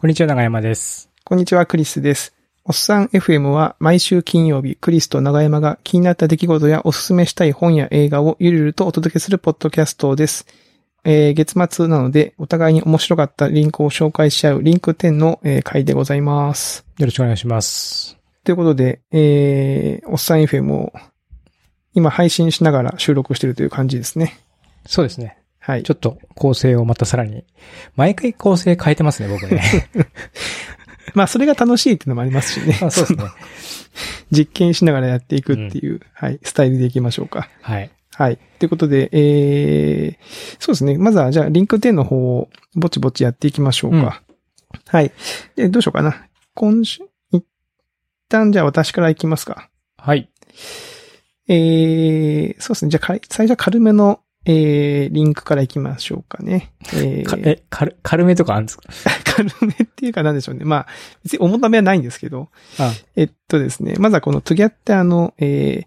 こんにちは、長山です。こんにちは、クリスです。おっさん FM は毎週金曜日、クリスと長山が気になった出来事やおすすめしたい本や映画をゆるゆるとお届けするポッドキャストです。えー月末なので、お互いに面白かったリンクを紹介し合うリンク10の、えー回でございます。よろしくお願いします。ということで、えー、おっさん FM を今配信しながら収録しているという感じですね。そうですね。はいち。ょっと構成をまたさらに、毎回構成変えてますね、僕ね。まあ、それが楽しいっていうのもありますしね。あそうですね。実験しながらやっていくっていう、はい、スタイルでいきましょうか。はい。はい。ということで、えー、そうですね。まずは、じゃあ、リンク10の方をぼちぼちやっていきましょうか。はい。で、どうしようかな。今週、一旦じゃあ私からいきますか。はい。えー、そうですね。じゃあ、最初は軽めの、えー、リンクからいきましょうかね。えー、かえ、軽、軽めとかあるんですか？軽めっていうかなんでしょうね。まあ、別に重ためはないんですけど、あ、えっとですね、まずはこのトゥギャってあの、えー、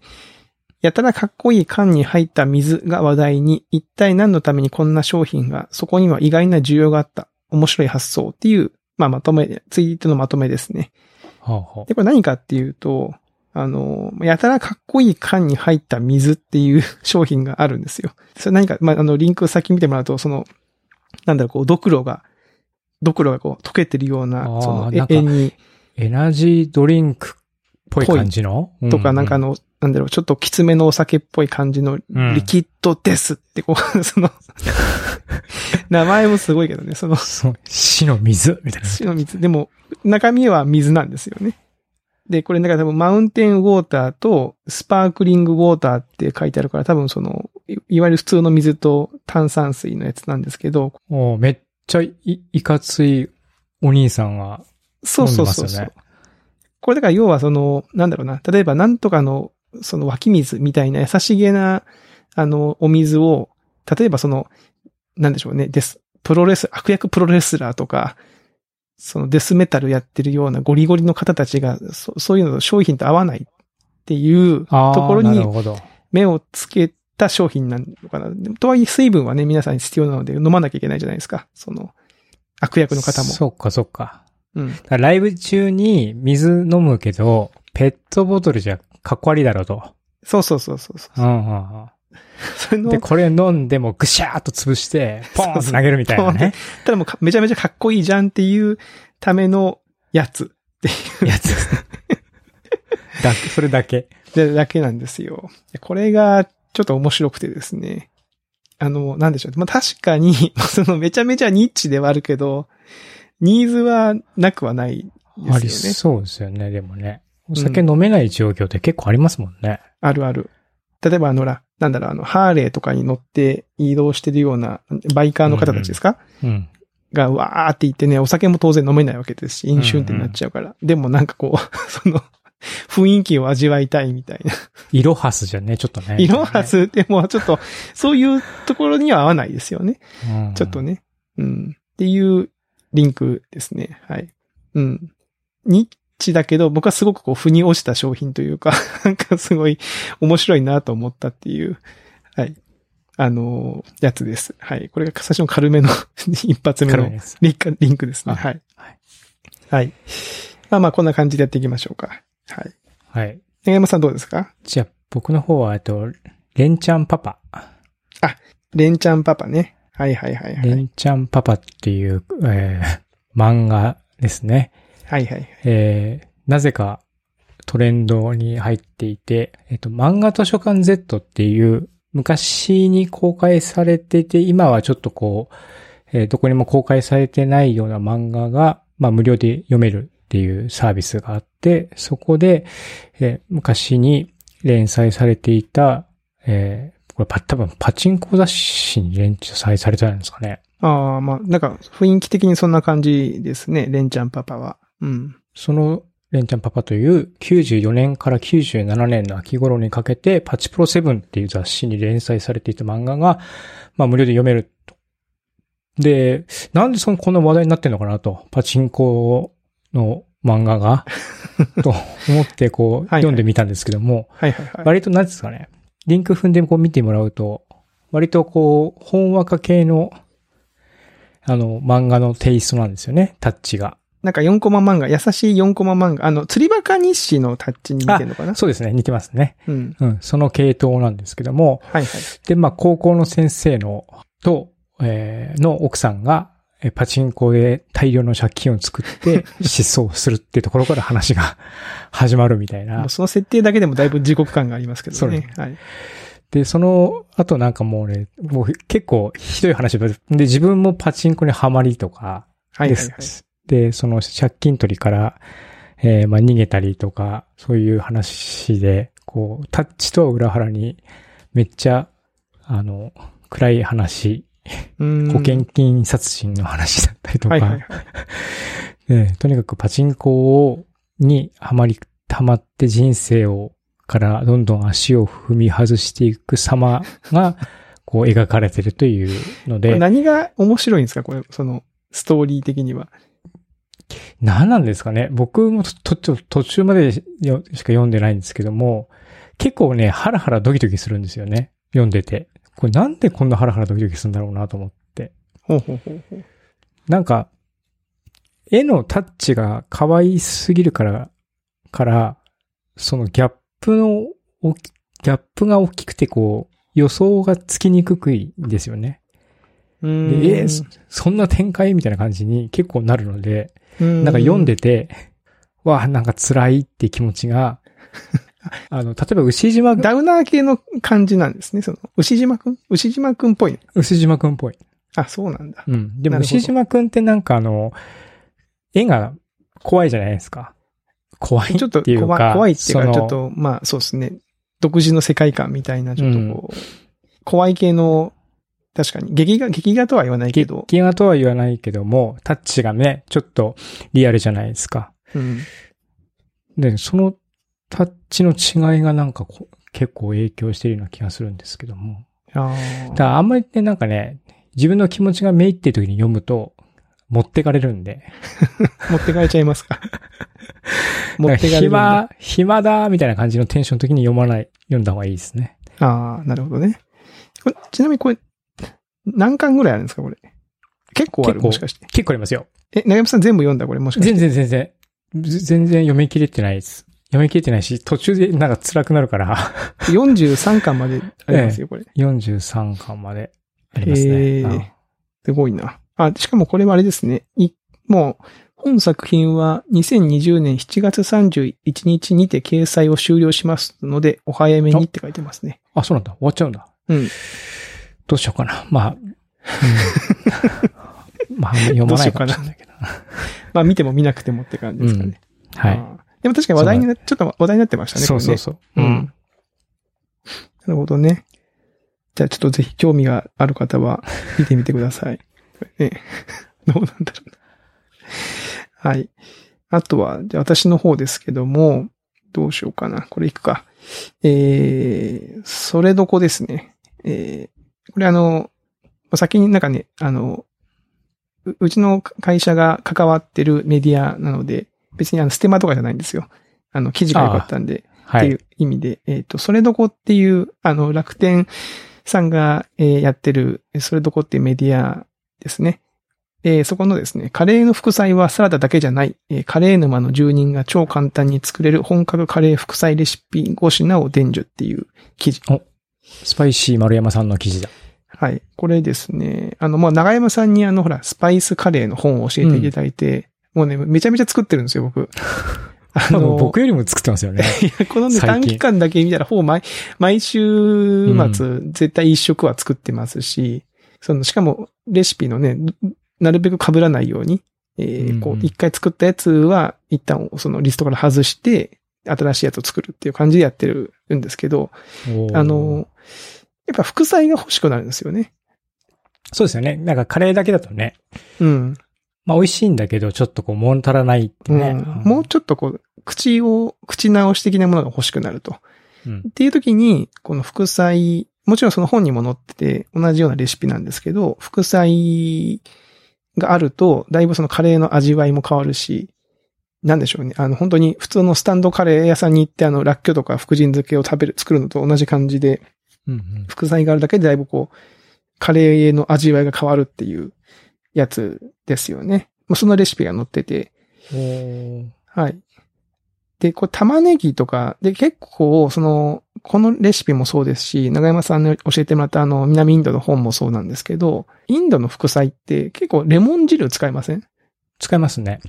やたらかっこいい缶に入った水が話題に、一体何のためにこんな商品が、そこには意外な需要があった。面白い発想っていう、まあまとめ、ツイートのまとめですね。ほうほう。で、これ何かっていうと、あの、やたらかっこいい缶に入った水っていう 商品があるんですよ。それ何か、まあ、あの、リンク先見てもらうと、その、なんだろう、こう、ドクロが、ドクロがこう、溶けてるようなその、なんかえ円に、エナジードリンクっぽい感じの？とか、なんかあの、の、なんだろう、ちょっときつめのお酒っぽい感じの、うんリキッドですって、こう、その、名前もすごいけどね、その、死の水？みたいな。死の水。でも、中身は水なんですよね。で、これなんか多分マウンテンウォーターとスパークリングウォーターって書いてあるから多分その、いいわゆる普通の水と炭酸水のやつなんですけど、おめっちゃい、いかついお兄さんが、そうそうそうそう。これだから要はその、なんだろうな、例えばなんとかの、その湧き水みたいな優しげな、あの、お水を、例えばその、なんでしょうね、です。プロレス、悪役プロレスラーとか、そのデスメタルやってるようなゴリゴリの方たちが、そそういうの商品と合わないっていうところに。目をつけた商品なのかな。とはいえ水分はね、皆さんに必要なので飲まなきゃいけないじゃないですか。その、悪役の方も。そっかそっか。うん。ライブ中に水飲むけど、ペットボトルじゃかっこ悪いだろうと。そうそうそうそうそう。うんうんうん それので、これ飲んでもぐしゃーっと潰して、ポーンと投げるみたいなね。ただもうかめちゃめちゃかっこいいじゃんっていうためのやつやつ。だけ、それだけ。でだけなんですよ。でこれがちょっと面白くてですね。あの、なんでしょう。まあ、確かに、そのめちゃめちゃニッチではあるけど、ニーズはなくはないありですよね。そうですよね、でもね。お酒飲めない状況って結構ありますもんね。あるある。例えばあのら、なんだろう、あの、ハーレーとかに乗って移動してるようなバイカーの方たちですか、うん。が、わーって言ってね、お酒も当然飲めないわけですし、飲酒運転になっちゃうから。でもなんかこう、その、雰囲気を味わいたいみたいな。イロハスじゃね、ちょっとね。イロハスってもうちょっと、そういうところには合わないですよね。うんちょっとね。うん。っていうリンクですね。はい。うん。ニッチだけど、僕はすごくこう、腑に落ちた商品というか、なんかすごい面白いなと思ったっていう、はい。あのーやつです。はい。これが最初の軽めの 一発目のリンクリンクですね。あはい。はい。はい。まあまあ、こんな感じでやっていきましょうか。はい。はい。長山さんどうですか？じゃあ、僕の方は、えっと、レンちゃんパパ。レンちゃんパパね。はいはいはいはい。レンちゃんパパっていう、えー漫画ですね。はいはい。えーなぜかトレンドに入っていて、えっと、漫画図書館 Z っていう昔に公開されていて、今はちょっとこう、えーどこにも公開されてないような漫画が、まあ無料で読めるっていうサービスがあって、そこで、えー昔に連載されていた、えーこれパ多分パチンコ雑誌に連載されてたんですかね。ああ、まあ、なんか雰囲気的にそんな感じですね。レンちゃんパパは。うん。その、レンちゃんパパという94年から97年の秋頃にかけて、パチプロセブンっていう雑誌に連載されていた漫画が、まあ無料で読めると。で、なんでそのこんな話題になってんのかなと、パチンコの漫画が、と思ってこう、はい読んでみたんですけども。割と何ですかね、リンク踏んでこう見てもらうと、割とこう、本話家系の、あの、漫画のテイストなんですよね、タッチが。なんか4コマ漫画、優しい4コマ漫画、あの、釣りバカ日誌のタッチに似てるのかな？そうですね、似てますね。うん。うん、その系統なんですけども、はいはい。で、まあ、高校の先生の、と、えーの奥さんが、えーパチンコで大量の借金を作って 失踪するっていうところから話が 始まるみたいなもう。その設定だけでもだいぶ地獄感がありますけどそうね。はい。で、その後なんかもうね、もう結構ひどい話で、で、自分もパチンコにはまりとか、ではいはいはい。す。で、その借金取りから、えーまあ逃げたりとか、そういう話で、こう、タッチとは裏腹に、めっちゃ、あの、暗い話、うん保険金殺人の話だったりとか、はいはいはい。ねとにかくパチンコを、にはまり、はまって人生を、からどんどん足を踏み外していく様が、こう描かれてるというので、何が面白いんですか？これ、その、ストーリー的には。何なんですかね僕もとと途中までよしか読んでないんですけども、結構ね、ハラハラドキドキするんですよね。読んでて。これなんでこんなハラハラドキドキするんだろうなと思って。ほうほうほうほう。なんか、絵のタッチが可愛すぎるから、から、そのギャップの、ギャップが大きくてこう、予想がつきにくくいんですよね。うーんでえーそそんな展開みたいな感じに結構なるので、ななんか読んでて、わあ、なんか辛いって気持ちが、あの、例えば牛島、ダウナー系の感じなんですね。その、牛島くん？牛島くんっぽい。牛島くんっぽい。あ、そうなんだ。うん。でも牛島くんってなんかあの、絵が怖いじゃないですか。怖いちょっとっていうか。怖い怖いっていうか、ちょっと、まあそうですね。独自の世界観みたいな、ちょっとこう、怖い系の、確かに、劇画、劇画とは言わないけど、劇画とは言わないけども、タッチがね、ちょっとリアルじゃないですか。うん。で、そのタッチの違いがなんかこ結構影響しているような気がするんですけども。あだからあんまりね、なんかね、自分の気持ちがめいってる時に読むと、持ってかれるんで。あ、持ってかれちゃいますか？持ってかれるんだ。暇、暇だ、みたいな感じのテンションの時に読まない、読んだ方がいいですね。ああ、なるほどね。ちなみにこれ、何巻ぐらいあるんですかこれ？結構あるもしかして。結構ありますよ。え、長山さん全部読んだこれもしかして？全然全然。ず全然読み切れてないです。読み切れてないし、途中でなんか辛くなるから、43巻までありますよ、これ。43巻までありますへーね。すごいな。あ、しかもこれはあれですね。い、もう、本作品は2020年7月31日にて掲載を終了しますので、お早めにって書いてますね。あ、そうなんだ。終わっちゃうんだ。うん。どうしようかな。まあ、うん まあ、読まないかもしれないけど。まあ見ても見なくてもって感じですかね。はい。あーでも確かに話題にな、ちょっと話題になってましたね。そうそうそう。ね。うん。なるほどね。じゃあちょっとぜひ興味がある方は見てみてください。ね、どうなんだろうな。はい。あとは、じゃあ私の方ですけども、どうしようかな。これいくか。えー、それどこですね。えー、これあの、先になんかね、あの、ううちの会社が関わってるメディアなので、別にあの、ステマとかじゃないんですよ。あの、記事が良かったんで、はいっていう。意味で、えっ、と、それどこっていう、あの、楽天さんが、えーやってる、えーそれどこっていうメディアですね。えーそこのですね、カレーの副菜はサラダだけじゃない、えーカレー沼の住人が超簡単に作れる本格カレー副菜レシピ5品を伝授っていう記事。スパイシー丸山さんの記事だ。はい。これですね、あの、まあ、長山さんにあの、ほら、スパイスカレーの本を教えていただいて、もうね、めちゃめちゃ作ってるんですよ、僕。あ多分僕よりも作ってますよね。いや、このね、短期間だけ見たら、ほぼ毎、毎週末、絶対一食は作ってますし、その、しかも、レシピのね、なるべく被らないように、えーこうんう、うん一回作ったやつは、一旦そのリストから外して、新しいやつを作るっていう感じでやってるんですけど、あの、やっぱ副菜が欲しくなるんですよね。そうですよね。なんかカレーだけだとね、うん。まあ美味しいんだけど、ちょっとこう物足らないってね。うんもうちょっとこう、口を、口直し的なものが欲しくなると。うん。っていう時に、この副菜、もちろんその本にも載ってて、同じようなレシピなんですけど、副菜があると、だいぶそのカレーの味わいも変わるし、なんでしょうね。あの、本当に普通のスタンドカレー屋さんに行って、あの、ラッキョとか福神漬けを食べる、作るのと同じ感じで、うんうん。副菜があるだけでだいぶこう、カレーの味わいが変わるっていうやつですよね。もうそのレシピが載ってて、はい。で、これ玉ねぎとか、で、結構、その、このレシピもそうですし、長山さんの教えてもらったあの、南インドの本もそうなんですけど、インドの副菜って結構レモン汁使いません？使いますね。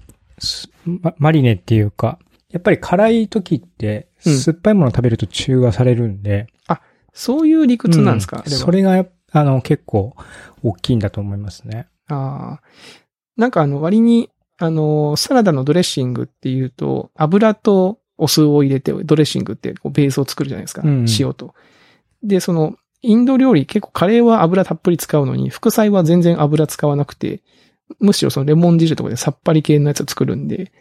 マリネっていうか、やっぱり辛い時って、うん酸っぱいものを食べると中和されるんで。そういう理屈なんですか、うんそれがあの、結構大きいんだと思いますね。ああ。なんかあの割に、あの、サラダのドレッシングっていうと、油とお酢を入れて、ドレッシングってこうベースを作るじゃないですか。うん塩と。で、その、インド料理結構カレーは油たっぷり使うのに、副菜は全然油使わなくて、むしろそのレモン汁とかでさっぱり系のやつを作るんで、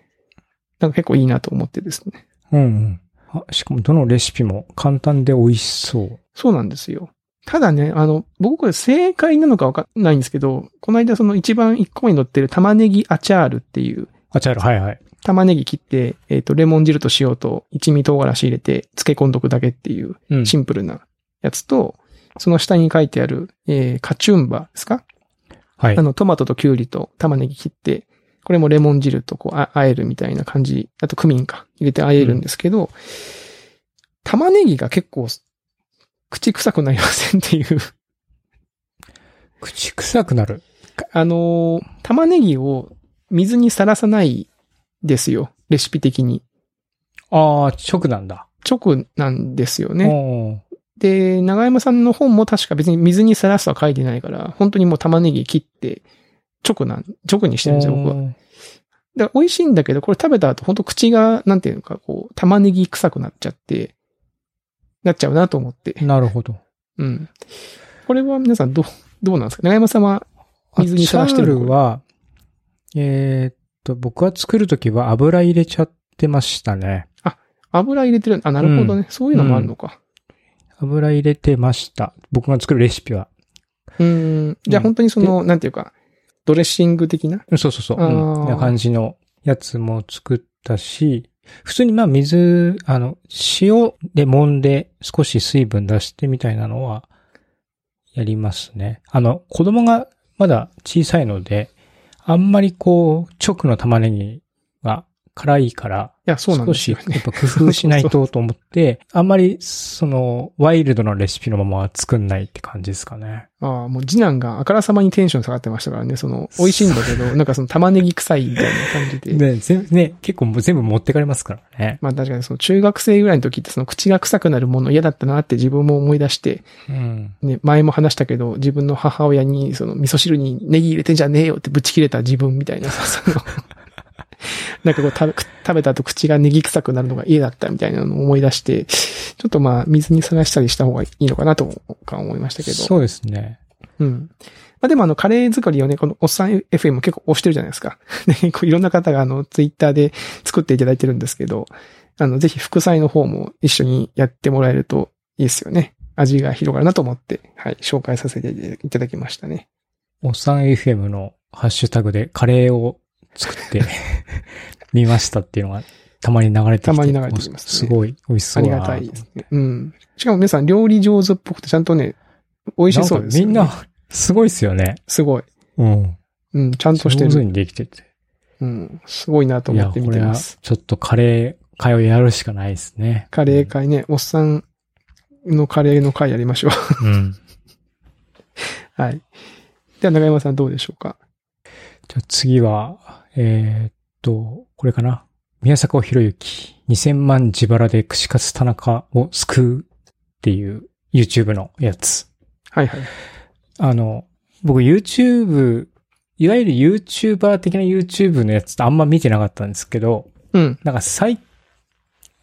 なんか結構いいなと思ってですね。うん、うん。あしかもどのレシピも簡単で美味しそう。そうなんですよ。ただね、あの、僕これ正解なのかわかんないんですけど、この間その一番一個目に載ってる玉ねぎアチャールっていう、あ、チャール、はいはい。玉ねぎ切って、えっ、と、レモン汁と塩と一味唐辛子入れて漬け込んどくだけっていううん。シンプルなやつと、その下に書いてある、えー、カチュンバですか？はいあ。の、トマトとキュウリと玉ねぎ切って、これもレモン汁とこう、あ、あえるみたいな感じ。あとクミンか。入れてあえるんですけど、玉ねぎが結構、口臭くなりませんっていう。口臭くなる？あのー玉ねぎを水にさらさないですよ。レシピ的に。ああ、直なんだ。直なんですよね。ね。で、長山さんの本も確か別に水にさらすは書いてないから、本当にもう玉ねぎ切って、直なん、直にしてるんですよ、僕は。だから美味しいんだけど、これ食べた後、本当口が、なんていうのか、こう、玉ねぎ臭くなっちゃって、なっちゃうなと思って。なるほど。うん。これは皆さんどう、どうなんですか？長山さんは水にさらしてるチャールは、えーっと、僕は作るときは油入れちゃってましたね。油入れてる、あ、なるほどね。そういうのもあるのか。油入れてました。僕が作るレシピは。うーん。じゃあ本当にその、なんていうか、ドレッシング的な？うんそうそうそう。うん。な感じのやつも作ったし、普通にまあ水、あの、塩で揉んで少し水分出してみたいなのはやりますね。あの、子供がまだ小さいので、あんまりこう、直の玉ねぎが辛いから、いや、そうなん少しですよね。やっぱ工夫しないとと思って、あんまりその、ワイルドなレシピのままは作んないって感じですかね。ああ、もう次男があからさまにテンション下がってましたからね、その、美味しいんだけど、なんかその玉ねぎ臭いみたいな感じで。で、全部ね、結構もう全部持ってかれますからね。まあ確かにその中学生ぐらいの時ってその口が臭くなるもの嫌だったなって自分も思い出して、うん。ね、前も話したけど、自分の母親にその味噌汁にネギ入れてんじゃねえよってぶち切れた自分みたいなさ、その、なんかこう食べ食べた後口がネギ臭くなるのが嫌だったみたいなのを思い出して、ちょっとまあ水にさらしたりした方がいいのかなとか思いましたけど。そうですね。うん。まあでもあの、カレー作りをね、このおっさん FM 結構押してるじゃないですか。ね、こういろんな方があの、ツイッターで作っていただいてるんですけど、あの、ぜひ副菜の方も一緒にやってもらえるといいですよね。味が広がるなと思って、はい、紹介させていただきましたね。おっさん FM のハッシュタグでカレーを作ってみましたっていうのがたまに流れてきて。たまに流れてきますねすごい美味しそうありがたいですね。うん。しかも皆さん料理上手っぽくてちゃんとね、美味しそうですよ、ね。なんかみんな、すごいですよね。すごい。うん。うん、ちゃんとしてる。上手にできてて。うん、すごいなと思って見てます。ちょっとカレー会をやるしかないですね。カレー会ね、おっさんのカレーの会やりましょう。うん。はい。では、長山さんどうでしょうか？じゃあ次は、えーっと、これかな。宮坂博之、2000万自腹で串カツ田中を救うっていう YouTube のやつ。はいはい。あの、僕 YouTube、いわゆる YouTuber 的な YouTube のやつってあんま見てなかったんですけど、うん。なんか最、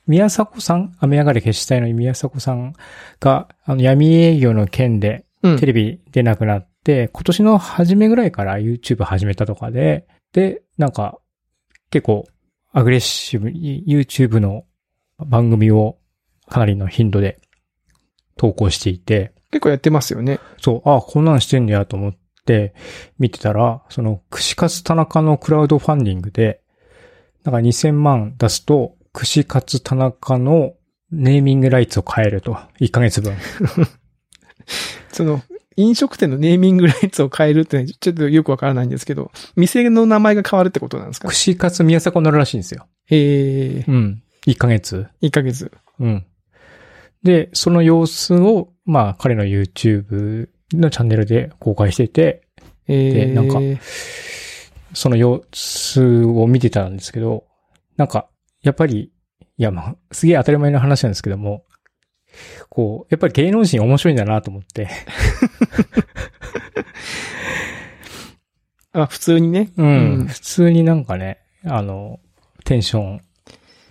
宮迫さん雨上がり消したいのに宮迫さんが、あの闇営業の件でうん。テレビ出なくなって、今年の初めぐらいから YouTube 始めたとかで、で、なんか、結構、アグレッシブに YouTube の番組をかなりの頻度で投稿していて、結構やってますよね。そう、あこんなんしてんねやと思って見てたら、その、串カツ田中のクラウドファンディングで、なんか2000万出すと、串カツ田中のネーミングライツを変えると。1ヶ月分。その、飲食店のネーミングライツを変えるってちょっとよくわからないんですけど、店の名前が変わるってことなんですか？串カツ宮迫になるらしいんですよ。ええうん。1ヶ月。1ヶ月。うん。で、その様子を、まあ、彼の YouTube のチャンネルで公開してて、ええでなんかその様子を見てたんですけど、なんか、やっぱり、いや、まあ、すげえ当たり前の話なんですけども、こう、やっぱり芸能人面白いんだなと思って、あ、普通にね。うん、うん普通になんかね、あの、テンション、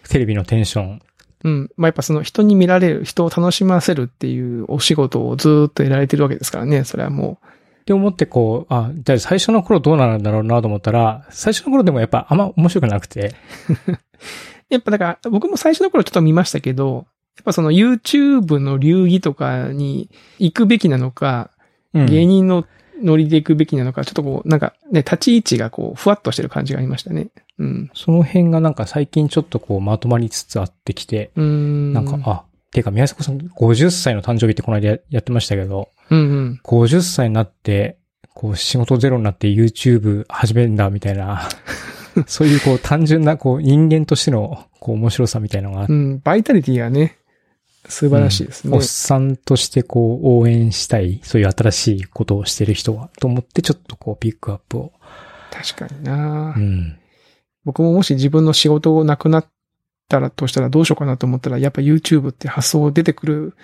テレビのテンション、うん。まあ、やっぱその人に見られる、人を楽しませるっていうお仕事をずーっとやられてるわけですからね。それはもって思ってこう、あ、じゃあ最初の頃どうなんだろうなと思ったら、最初の頃でもやっぱあんま面白くなくて、う。やっぱだから、僕も最初の頃ちょっと見ましたけど、やっぱその YouTube の流儀とかに行くべきなのか、うん芸人のノリで行くべきなのか、ちょっとこう、なんかね、立ち位置がこう、ふわっとしてる感じがありましたね。うん。その辺がなんか最近ちょっとこうまとまりつつあってきて、うーん。なんか、あ、てか宮迫さん50歳の誕生日ってこの間ややってましたけど、うんうん。50歳になって、こう仕事ゼロになって YouTube 始めるんだみたいな、そういうこう単純なこう人間としてのこう面白さみたいなのがうん。バイタリティがね、素晴らしいですね。おっさんとしてこう応援したい、そういう新しいことをしてる人は、と思ってちょっとこうピックアップを。確かにな、うん。僕ももし自分の仕事をなくなったらとしたらどうしようかなと思ったら、やっぱ YouTube って発想出てくる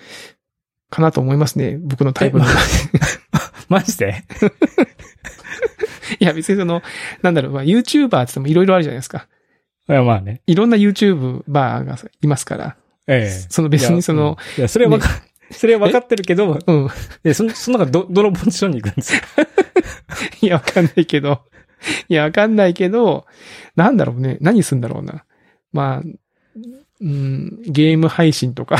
かなと思いますね。僕のタイプの。え マジで？いや別にその、なんだろう、まあ、YouTuber って言ってもいろいろあるじゃないですか。いや、まあね。いろんな YouTuber がいますから。ええ。その別にその、いや、うんいやそれはわか、それは分かってるけど、うん。え、その、その中ど、どのポジションに行くんですか？いや、わかんないけど。いや、わかんないけど、なんだろうね。何すんだろうな。まあ、うん、ゲーム配信とか。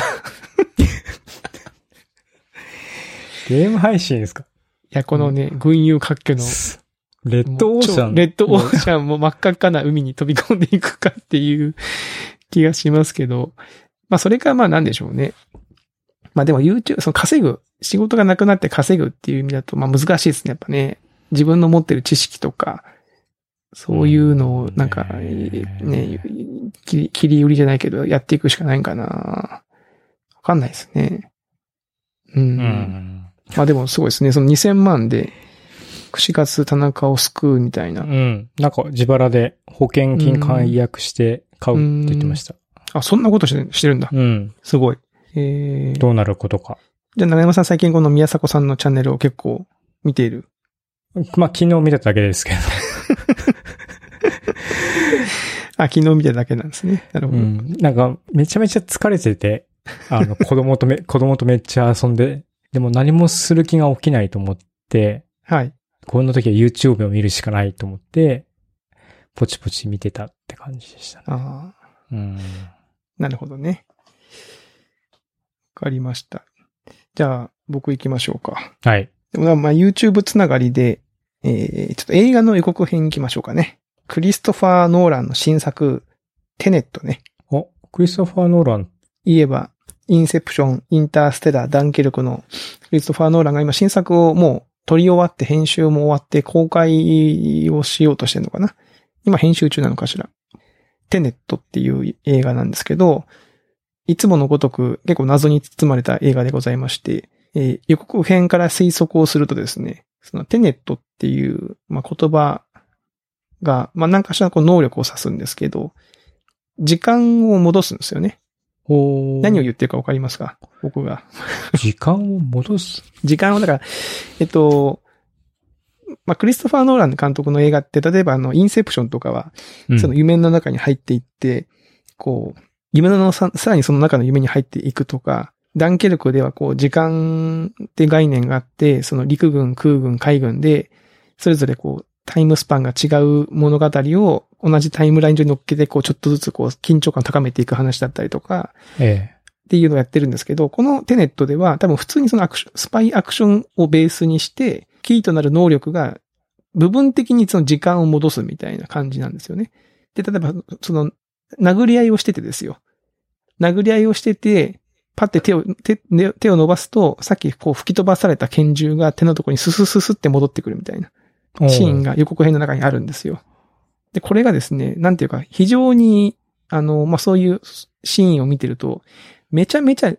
ゲーム配信ですか？いや、このね、群雄割拠の、レッドオーシャン。レッドオーシャンも真っ赤っかな海に飛び込んでいくかっていう気がしますけど。まあ、それかまあなんでしょうね。まあでも YouTube、その稼ぐ、仕事がなくなって稼ぐっていう意味だと、まあ難しいですね。やっぱね。自分の持ってる知識とか、そういうのをなんか、うんね、切り売りじゃないけど、やっていくしかないんかな。わかんないですね。うん。うん。まあでもすごいですね。その2000万で、串カツ田中を救うみたいなう。ん。なんか自腹で保険金解約して買うって言ってました。あ、そんなことしてしてるんだ。うん。すごい。えー、どうなることか。じゃあ長山さん最近この宮迫さんのチャンネルを結構見ている？まあ、昨日見てただけですけど。あ、昨日見てただけなんですね。なるほど。うん。なんか、めちゃめちゃ疲れてて、あの、子供とめ、子供とめっちゃ遊んで、でも何もする気が起きないと思って、はい。こんな時は YouTube を見るしかないと思って、ポチポチ見てたって感じでしたね。ああ、うん。なるほどね。わかりました。じゃあ、僕行きましょうか。はい。でもまあ YouTube つながりで、えー、ちょっと映画の予告編行きましょうかね。クリストファー・ノーランの新作、テネットね。お、クリストファー・ノーラン。言えば、インセプション、インターステラー、ダンケルクのクリストファー・ノーランが今新作をもう撮り終わって編集も終わって公開をしようとしてるのかな今編集中なのかしらテネットっていう映画なんですけど、いつものごとく結構謎に包まれた映画でございまして、えー予告編から推測をするとですね、そのテネットっていう、まあ、言葉が、まあ、何かしらこう能力を指すんですけど、時間を戻すんですよね。お何を言ってるかわかりますか？僕が。時間を戻す？時間を、だから、えっと、まあ、クリストファー・ノーラン監督の映画って、例えばあの、インセプションとかは、うん。その夢の中に入っていって、こう、夢のささらにその中の夢に入っていくとか、ダンケルクではこう、時間って概念があって、その陸軍、空軍、海軍で、それぞれこう、タイムスパンが違う物語を同じタイムライン上に乗っけて、こう、ちょっとずつこう、緊張感を高めていく話だったりとか、え。っていうのをやってるんですけど、このテネットでは多分普通にそのアクション、スパイアクションをベースにして、キーとなる能力が部分的にその時間を戻すみたいな感じなんですよね。で、例えばその殴り合いをしててですよ。殴り合いをしてて、パって手を、手、ね手を伸ばすと、さっきこう吹き飛ばされた拳銃が手のところにススススって戻ってくるみたいなシーンが予告編の中にあるんですよ。で、これがですね、なんていうか、非常に、あの、まあ、そういうシーンを見てると、めちゃめちゃ、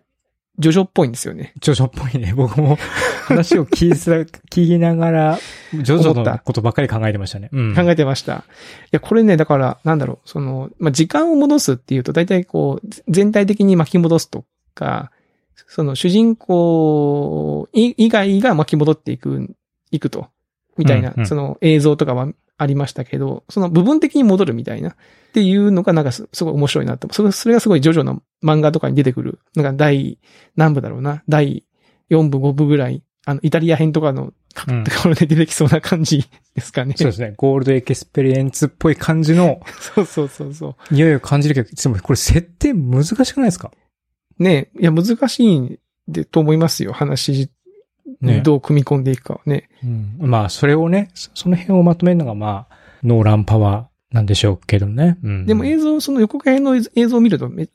ジョジョっぽいんですよね。ジョジョっぽいね。僕も話を聞いすら 聞きながら、ジョジョのことばっかり考えてましたね。うん。考えてました。いや、これね、だから、なんだろう、その、まあ、時間を戻すっていうと、大体こう、全体的に巻き戻すとか、その主人公以以外が巻き戻っていく、いくと、みたいな、うんうんその映像とかはありましたけど、その部分的に戻るみたいな、っていうのがなんかすすごい面白いなと。それそれがすごいジョジョの漫画とかに出てくる、なんか第、何部だろうな、第4部5部ぐらい、あの、イタリア編とかの、うんところで出てきそうな感じ ですかね。そうですね。ゴールドエクスペリエンツっぽい感じの そうそうそうそう。匂いを感じるけど、でもこれ設定難しくないですか？ねいや、難しいんで、と思いますよ。話ねにどう組み込んでいくかはね。うん。まあ、それをね、そその辺をまとめるのがまあ、ノーランパワーなんでしょうけどね。うん。でも映像、その予告編の映像を見るとめ、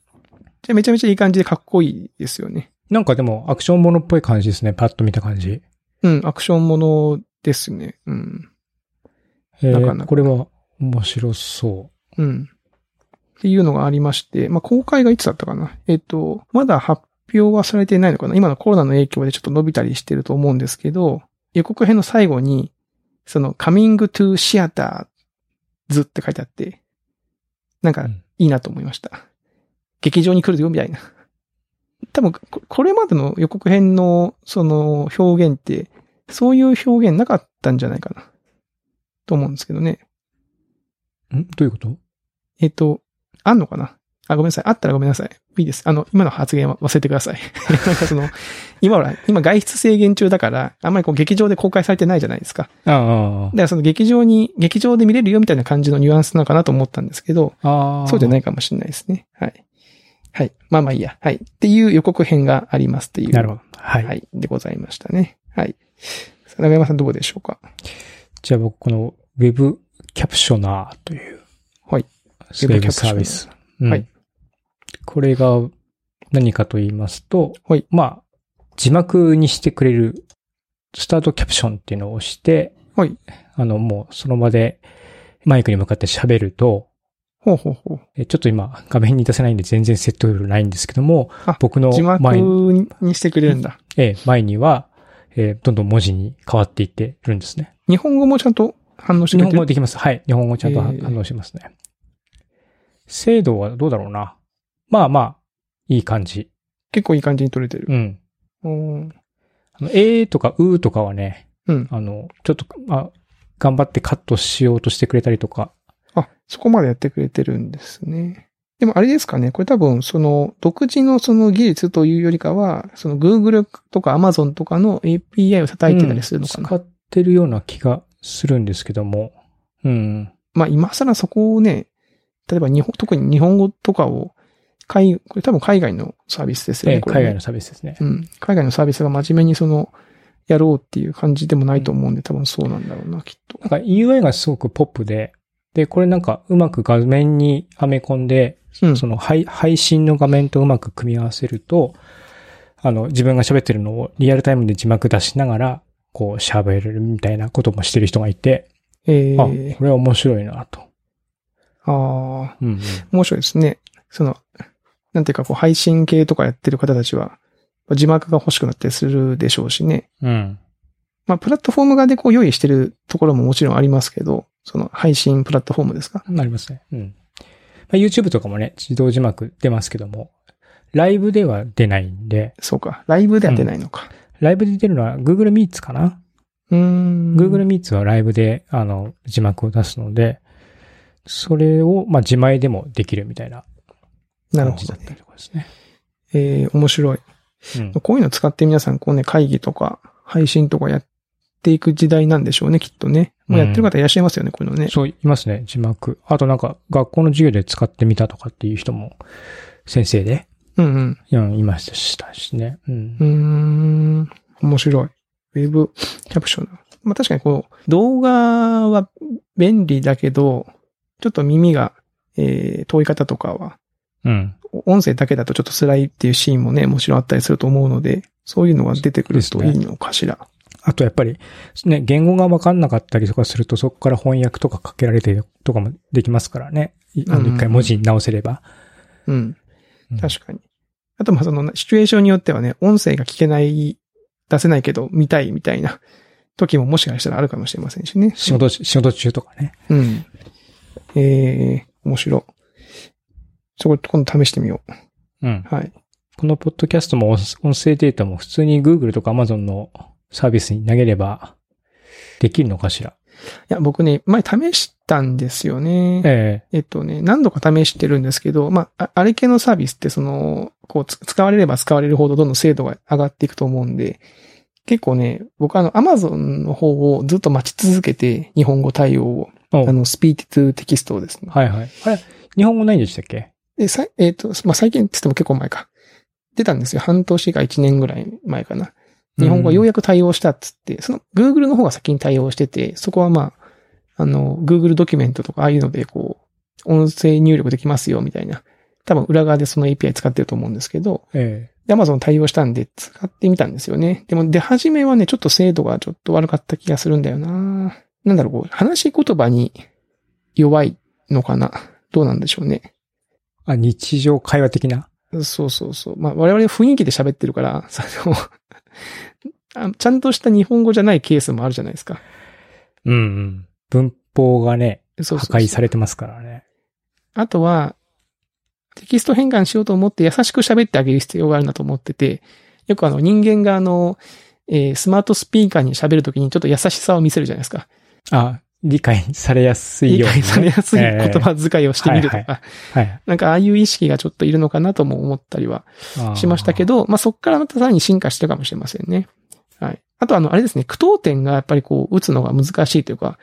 じゃめちゃめちゃいい感じでかっこいいですよね。なんかでもアクションものっぽい感じですね。パッと見た感じ。うん、アクションものですね。うん。えーなかなかこれは面白そうん。っていうのがありまして、まあ、公開がいつだったかな。えっと、まだ発表はされていないのかな。今のコロナの影響でちょっと伸びたりしてると思うんですけど、予告編の最後に、その、coming to theater 図って書いてあって、なんかうん、いいなと思いました。劇場に来るよ、みたいな。多分、ここれまでの予告編の、その、表現って、そういう表現なかったんじゃないかな。と思うんですけどね。う。ん？どういうこと？えっと、あんのかな？あ、ごめんなさい。あったらごめんなさい。いいです。あの、今の発言は忘れてください。なんかその、今ほら、今外出制限中だから、あんまりこう劇場で公開されてないじゃないですか。ああだからその劇場に、劇場で見れるよみたいな感じのニュアンスなのかなと思ったんですけど、ああ。あ。そうじゃないいかもしれないですね。はい。はい。まあまあいいや。はい。っていう予告編がありますっていう。なるほど。はい。はい。でございましたね。はい。さあ長山さんどうでしょうか？じゃあ僕、この Web キャプショナーという。はい。ウェブサービス。うんはい。これが何かと言いますと、はいまあ、字幕にしてくれるスタートキャプションっていうのを押して、はい。あの、もうその場でマイクに向かって喋ると、ほうほうほう。えちょっと今画面に出せないんで全然説得力ないんですけどもあ、僕の字幕前ににしてくれるんだ。ええ前には、えーどんどん文字に変わっていってるんですね。日本語もちゃんと反応して日くれてる？本語できます。はい。日本語ちゃんとえー反応しますね。精度はどうだろうな。まあまあ、いい感じ。結構いい感じに撮れてる。うん。うん。あの、えーとかうーとかはね、うん。あの、ちょっと、まあ、頑張ってカットしようとしてくれたりとか。あ、そこまでやってくれてるんですね。でもあれですかね、これ多分その独自のその技術というよりかは、その Google とか Amazon とかの API を叩いてたりするのかな。うん使ってるような気がするんですけども。うん。まあ今更そこをね、例えば日本、特に日本語とかを、海、これ多分海外のサービスですよね、ええこれね海外のサービスですね。うん。海外のサービスが真面目にその、やろうっていう感じでもないと思うんで、多分そうなんだろうな、きっと。なんか UI がすごくポップで、で、これなんかうまく画面にはめ込んで、うんその配配信の画面とうまく組み合わせると、あの、自分が喋ってるのをリアルタイムで字幕出しながら、こう喋れるみたいなこともしてる人がいて、ええあ、これは面白いなと。ああ、うんうん、面白いですね。その、なんていうかこう配信系とかやってる方たちは、字幕が欲しくなったりするでしょうしね。うん。まあ、プラットフォーム側でこう用意してるところももちろんありますけど、その配信プラットフォームですか？なりますね。うん。まあ、YouTube とかもね、自動字幕出ますけども、ライブでは出ないんで、そうか。ライブでは出ないのか。ライブで出るのは Google Meets かな、うーん。?Google Meets はライブで、あの、字幕を出すので、それを、まあ、自前でもできるみたいななるほどね。感じだったりとかですね。えー、面白い。うん。こういうの使って皆さんこうね、会議とか配信とかやっていく時代なんでしょうね、きっとね。もうやってる方いらっしゃいますよね、こういうのね。そう、いますね、字幕。あとなんか、学校の授業で使ってみたとかっていう人も、先生で、うんうん。うん、いましたしね。うんうー。ん。面白い。ウェブキャプション。まあ確かにこう、動画は便利だけど、ちょっと耳が、えー、遠い方とかは、うん。音声だけだとちょっと辛いっていうシーンもね、もちろんあったりすると思うので、そういうのが出てくるといいのかしら。あとやっぱり、ね、言語がわかんなかったりとかすると、そこから翻訳とかかけられてとかもできますからね。いあの、うん一回文字に直せれば。うん。うん確かに。あと、まあ、その、シチュエーションによってはね、音声が聞けない、出せないけど、見たいみたいな時ももしかしたらあるかもしれませんしね。仕事、仕事中とかね。うん。えー、面白。そこ、今度試してみようん。う。はい。このポッドキャストも音音声データも普通に Google とか Amazon のサービスに投げればできるのかしら？いや、僕ね、前試したんですよね。ええっとね、何度か試してるんですけど、まあ、ああれ系のサービスってその、こうつ、使われれば使われるほどどんどん精度が上がっていくと思うんで、結構ね、僕あの、アマゾンの方をずっと待ち続けて、日本語対応を、あの、スピーチトゥテキストをですね。はいはい。あれ、日本語ないんでしたっけ？で、さ、えっ、と、まあ、最近って言っても結構前か。出たんですよ。半年か1年ぐらい前かな。日本語がようやく対応したっつって、その Google の方が先に対応してて、そこはまあ、あの、Google ドキュメントとかああいうので、こう、音声入力できますよ、みたいな。多分裏側でその API 使ってると思うんですけど、えで Amazon 対応したんで使ってみたんですよね。でも出始めはね、ちょっと精度がちょっと悪かった気がするんだよななんだろう、こう、話し言葉に弱いのかな？どうなんでしょうね。えあ、日常会話的な？そうそうそう。まあ、我々雰囲気で喋ってるから、そのあちゃんとした日本語じゃないケースもあるじゃないですか。うんうん。文法がね、破壊されてますからね。あとは、テキスト変換しようと思って優しく喋ってあげる必要があるなと思ってて、よくあの人間があの、えースマートスピーカーに喋るときにちょっと優しさを見せるじゃないですか。あ、理解されやすい理ように、ね。解されやすい言ええ葉遣いをしてみるとか、はいはい。なんかああいう意識がちょっといるのかなとも思ったりはしましたけど。ど、まあ、そっからまたさらに進化してるかもしれませんね。はい。あとあの、あれですね、句読点がやっぱりこう、打つのが難しいというか、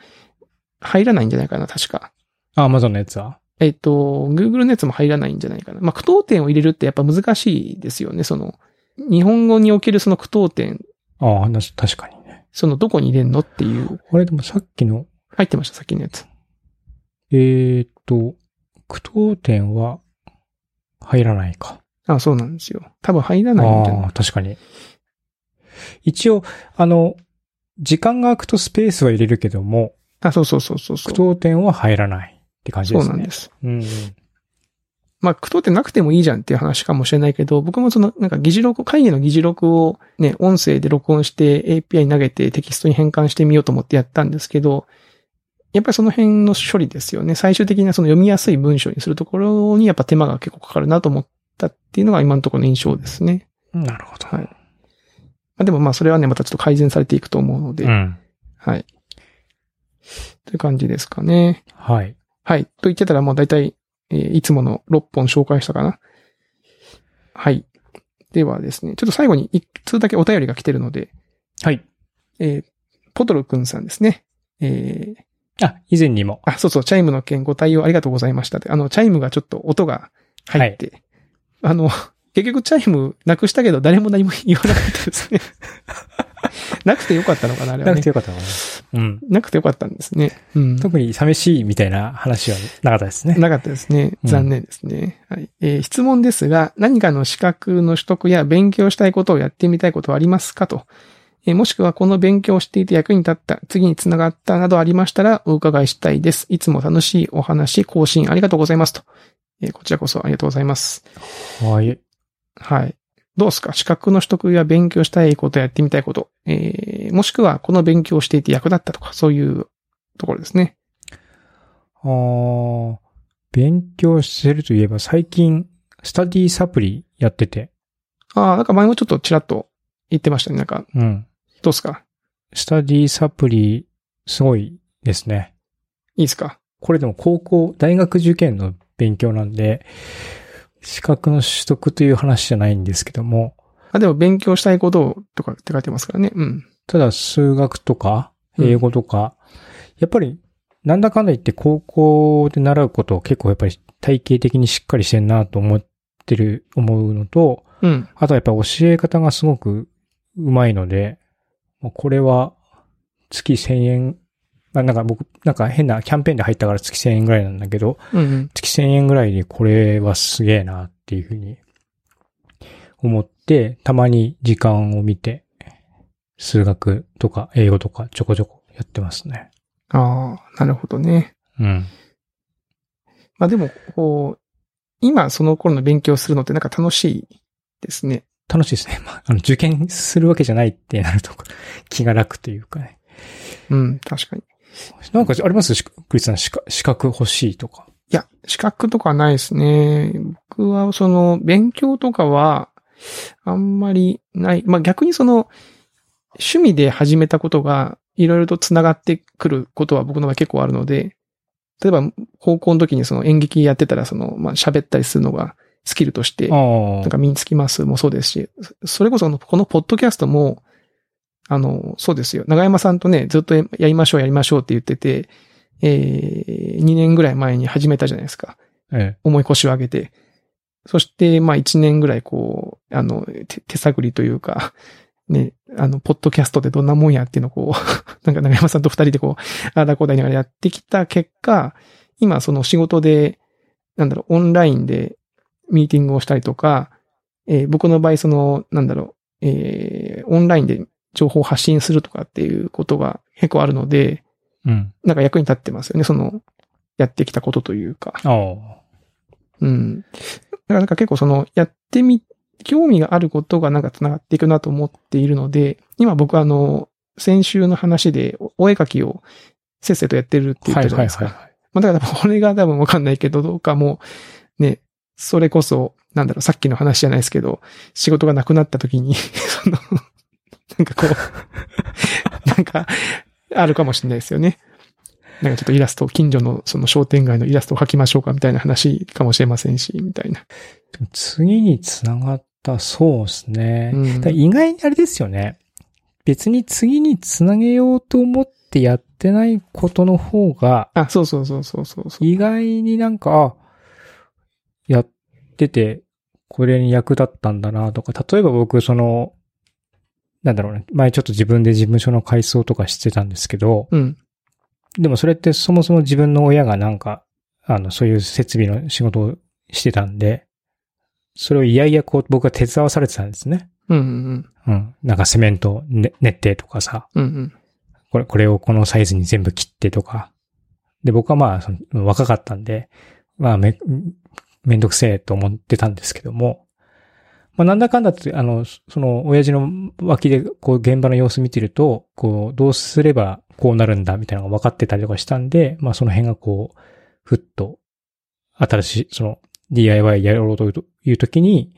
入らないんじゃないかな、確か。あ、Amazon のやつは？えっと、Google のやつも入らないんじゃないかな。まあ、句読点を入れるってやっぱ難しいですよね、その、日本語におけるその句読点、ああ、な確かにね。そのどこに入れんのっていう、あれでもさっきの、入ってました、さっきのやつ。えーっと、句読点は入らないか。あそうなんですよ。多分入らないんじゃないああ、確かに。一応、あの、時間が空くとスペースは入れるけども、あ、そうそうそうそうそう。句読点は入らないって感じそですね。うなんです。うんうん。まあ、句読点なくてもいいじゃんっていう話かもしれないけど、僕もその、なんか議事録、会議の議事録をね、音声で録音して API に投げてテキストに変換してみようと思ってやったんですけど、やっぱりその辺の処理ですよね。最終的なその読みやすい文章にするところにやっぱ手間が結構かかるなと思ったっていうのが今のところの印象ですね。なるほど。はい。まあでもまあそれはね、またちょっと改善されていくと思うので、うん。はい。という感じですかね。はい。はい。と言ってたらもう大体、えーいつもの6本紹介したかな。はい。ではですね、ちょっと最後に一通だけお便りが来てるので、はい。えーポトルくんさんですね。えーあ、以前にも。あ、そうそう、チャイムの件ご対応ありがとうございましたって。あの、チャイムがちょっと音が入って、あの、結局チャイムなくしたけど誰も何も言わなかったですね。なくてよかったのかな、あれはねなくて。よかったかな。うん。なくてよかったんですね。うん。特に寂しいみたいな話はなかったですね。なかったですね。うん残念ですね。はい。えー質問ですが、何かの資格の取得や勉強したいことをやってみたいことはありますかと。えーもしくはこの勉強をしていて役に立った、次につながったなどありましたらお伺いしたいです。いつも楽しいお話、更新ありがとうございますと。えーこちらこそありがとうございます。はい。はい。どうですか？資格の取得や勉強したいことやってみたいこと。えーもしくはこの勉強をしていて役立ったとか、そういうところですね。あー勉強してるといえば最近、スタディサプリやってて。ああ、なんか前もちょっとちらっと言ってましたね。なんか、うん。どうですか？スタディサプリ、すごいですね。いいですか？これでも高校、大学受験の勉強なんで、資格の取得という話じゃないんですけども、あ、でも勉強したいこととかって書いてますからね。うん。ただ数学とか、うん英語とか、やっぱり、なんだかんだ言って高校で習うことを結構やっぱり体系的にしっかりしてんなと思ってる、思うのと、うん。あとはやっぱ教え方がすごくうまいので、これは月1000円、あなんか僕、なんか変なキャンペーンで入ったから月1000円ぐらいなんだけど、うんうん。月1000円ぐらいでこれはすげえなっっていうふうに思って、たまに時間を見て、数学とか英語とかちょこちょこやってますね。ああ、なるほどね。うん。まあでも、こう、今その頃の勉強するのってなんか楽しいですね。楽しいですね。まあ、あの、受験するわけじゃないってなると、気が楽というかね。うん、確かに。なんかあります？しクリスさん、資格資格欲しいとか。いや、資格とかないですね。僕はその、勉強とかは、あんまりない。まあ逆にその、趣味で始めたことが、いろいろと繋がってくることは僕の場合結構あるので、例えば、高校の時にその演劇やってたら、その、まあ喋ったりするのがスキルとして、あなんか身につきますもそうですし、それこそこのこのポッドキャストも、あの、そうですよ。長山さんとね、ずっとやりましょうやりましょうって言ってて、えー、2年ぐらい前に始めたじゃないですか。あ。え重い腰を上げて。そして、まあ1年ぐらいこう、あの、手手探りというか、ね、あの、ポッドキャストでどんなもんやっていうのをこう、なんか長山さんと二人でこう、ああだこうだ言いながらやってきた結果、今その仕事で、なんだろう、オンラインでミーティングをしたりとか、えー僕の場合その、なんだろう、えーオンラインで情報を発信するとかっていうことが結構あるので、えうん。なんか役に立ってますよね、その、やってきたことというか。ああ。うん。だからなんか結構その、やってみ、興味があることがなんか繋がっていくなと思っているので、今僕はあの、先週の話でおお絵描きをせっせとやってるって言っはいたじゃないですか。はいはい。まあだからこれが多分わかんないけど、どうかもう、ね、それこそ、なんだろう、さっきの話じゃないですけど、仕事がなくなった時に、その、なんかこう、なんか、あるかもしれないですよね。なんかちょっとイラスト、近所のその商店街のイラストを描きましょうかみたいな話かもしれませんし、みたいな。次に繋がった、そうですね。うん意外にあれですよね。別に次に繋げようと思ってやってないことの方が、あ、そうそうそうそうそうそう。意外になんか、あやってて、これに役立ったんだなとか、例えば僕、その、なんだろうね、前ちょっと自分で事務所の改装とかしてたんですけど、うん。でもそれってそもそも自分の親がなんか、あの、そういう設備の仕事をしてたんで、それをいやいやこう僕は手伝わされてたんですね。うんうんうん。なんかセメント、ね、練ってとかさ、うん。うんこれ、これをこのサイズに全部切ってとか。で、僕はまあ、その若かったんで、まあ、め、めんどくせえと思ってたんですけども、まあ、なんだかんだって、あの、その、親父の脇で、こう、現場の様子見てると、こう、どうすればこうなるんだ、みたいなのが分かってたりとかしたんで、まあ、その辺がこう、ふっと、新しい、その、DIY やろうという時に、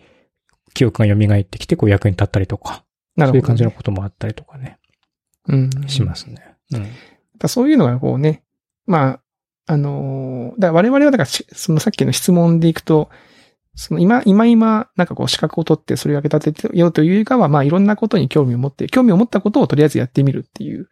記憶が蘇ってきて、こう、役に立ったりとか、なるほど、そういう感じのこともあったりとかね、うん。しますね。うん。そういうのがこうね、まあ、あのーだから我々はだからし、そのさっきの質問でいくと、その今、今今、なんかこう資格を取ってそれを役立ててようというよりかは、まあいろんなことに興味を持って、興味を持ったことをとりあえずやってみるっていう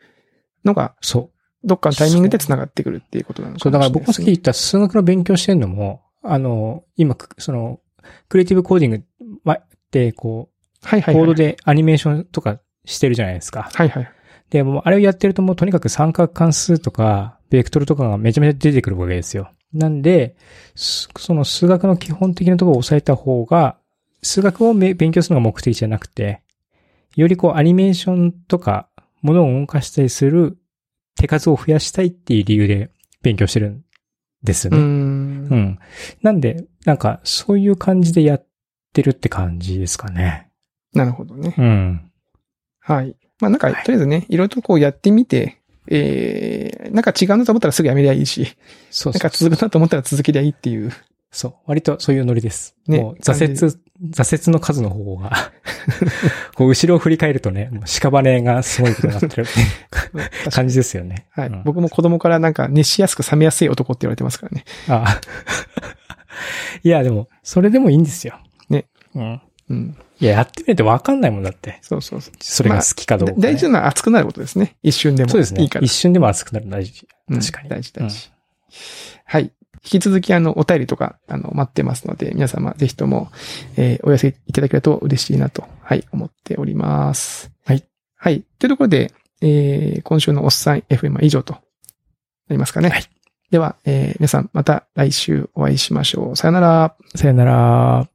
のが、そう。どっかのタイミングで繋がってくるっていうことなのかそう、だから僕もさっき言っった数学の勉強してるのも、あの、今、くその、クリエイティブコーディングまって、こう、はいはい、はい。コードでアニメーションとかしてるじゃないですか。はいはい。で、もうあれをやってるともうとにかく三角関数とか、ベクトルとかがめちゃめちゃ出てくるわけですよ。なんで、すその数学の基本的なところを押さえた方が、数学をめ勉強するのが目的じゃなくて、よりこうアニメーションとか、ものを動かしたりする手数を増やしたいっていう理由で勉強してるんですよね。うー。うんん。なんで、なんか、そういう感じでやってるって感じですかね。なるほどね。うん。はい。まあなんか、はいとりあえずね、いろいろとこうやってみて、えー、なんか違うなと思ったらすぐやめりゃいいし、そうなんか続くなと思ったら続けりゃいいっていう。そう。割とそういうノリです。ねもう挫折、挫折の数の方が、こう後ろを振り返るとね、もう屍がすごいことになってる 感じですよね。はい、うん僕も子供からなんか熱しやすく冷めやすい男って言われてますからね。ああいや、でも、それでもいいんですよ。ね。うん。うん。いや、やってみないとわかんないもんだって。そうそうそう。それが好きかどうか、ねだ大事なのは熱くなることですね。一瞬でも。そうですね。いいから一。瞬でも熱くなるの大事。うん確かに。大事大事。はい。引き続きあの、お便りとか、あの、待ってますので、皆様ぜひとも、えーお寄せいただけると嬉しいなと、はい、思っております。はい。はい。というところで、えー今週のおっさん FM は以上となりますかね。はい。では、えー皆さんまた来週お会いしましょう。さよなら。さよなら。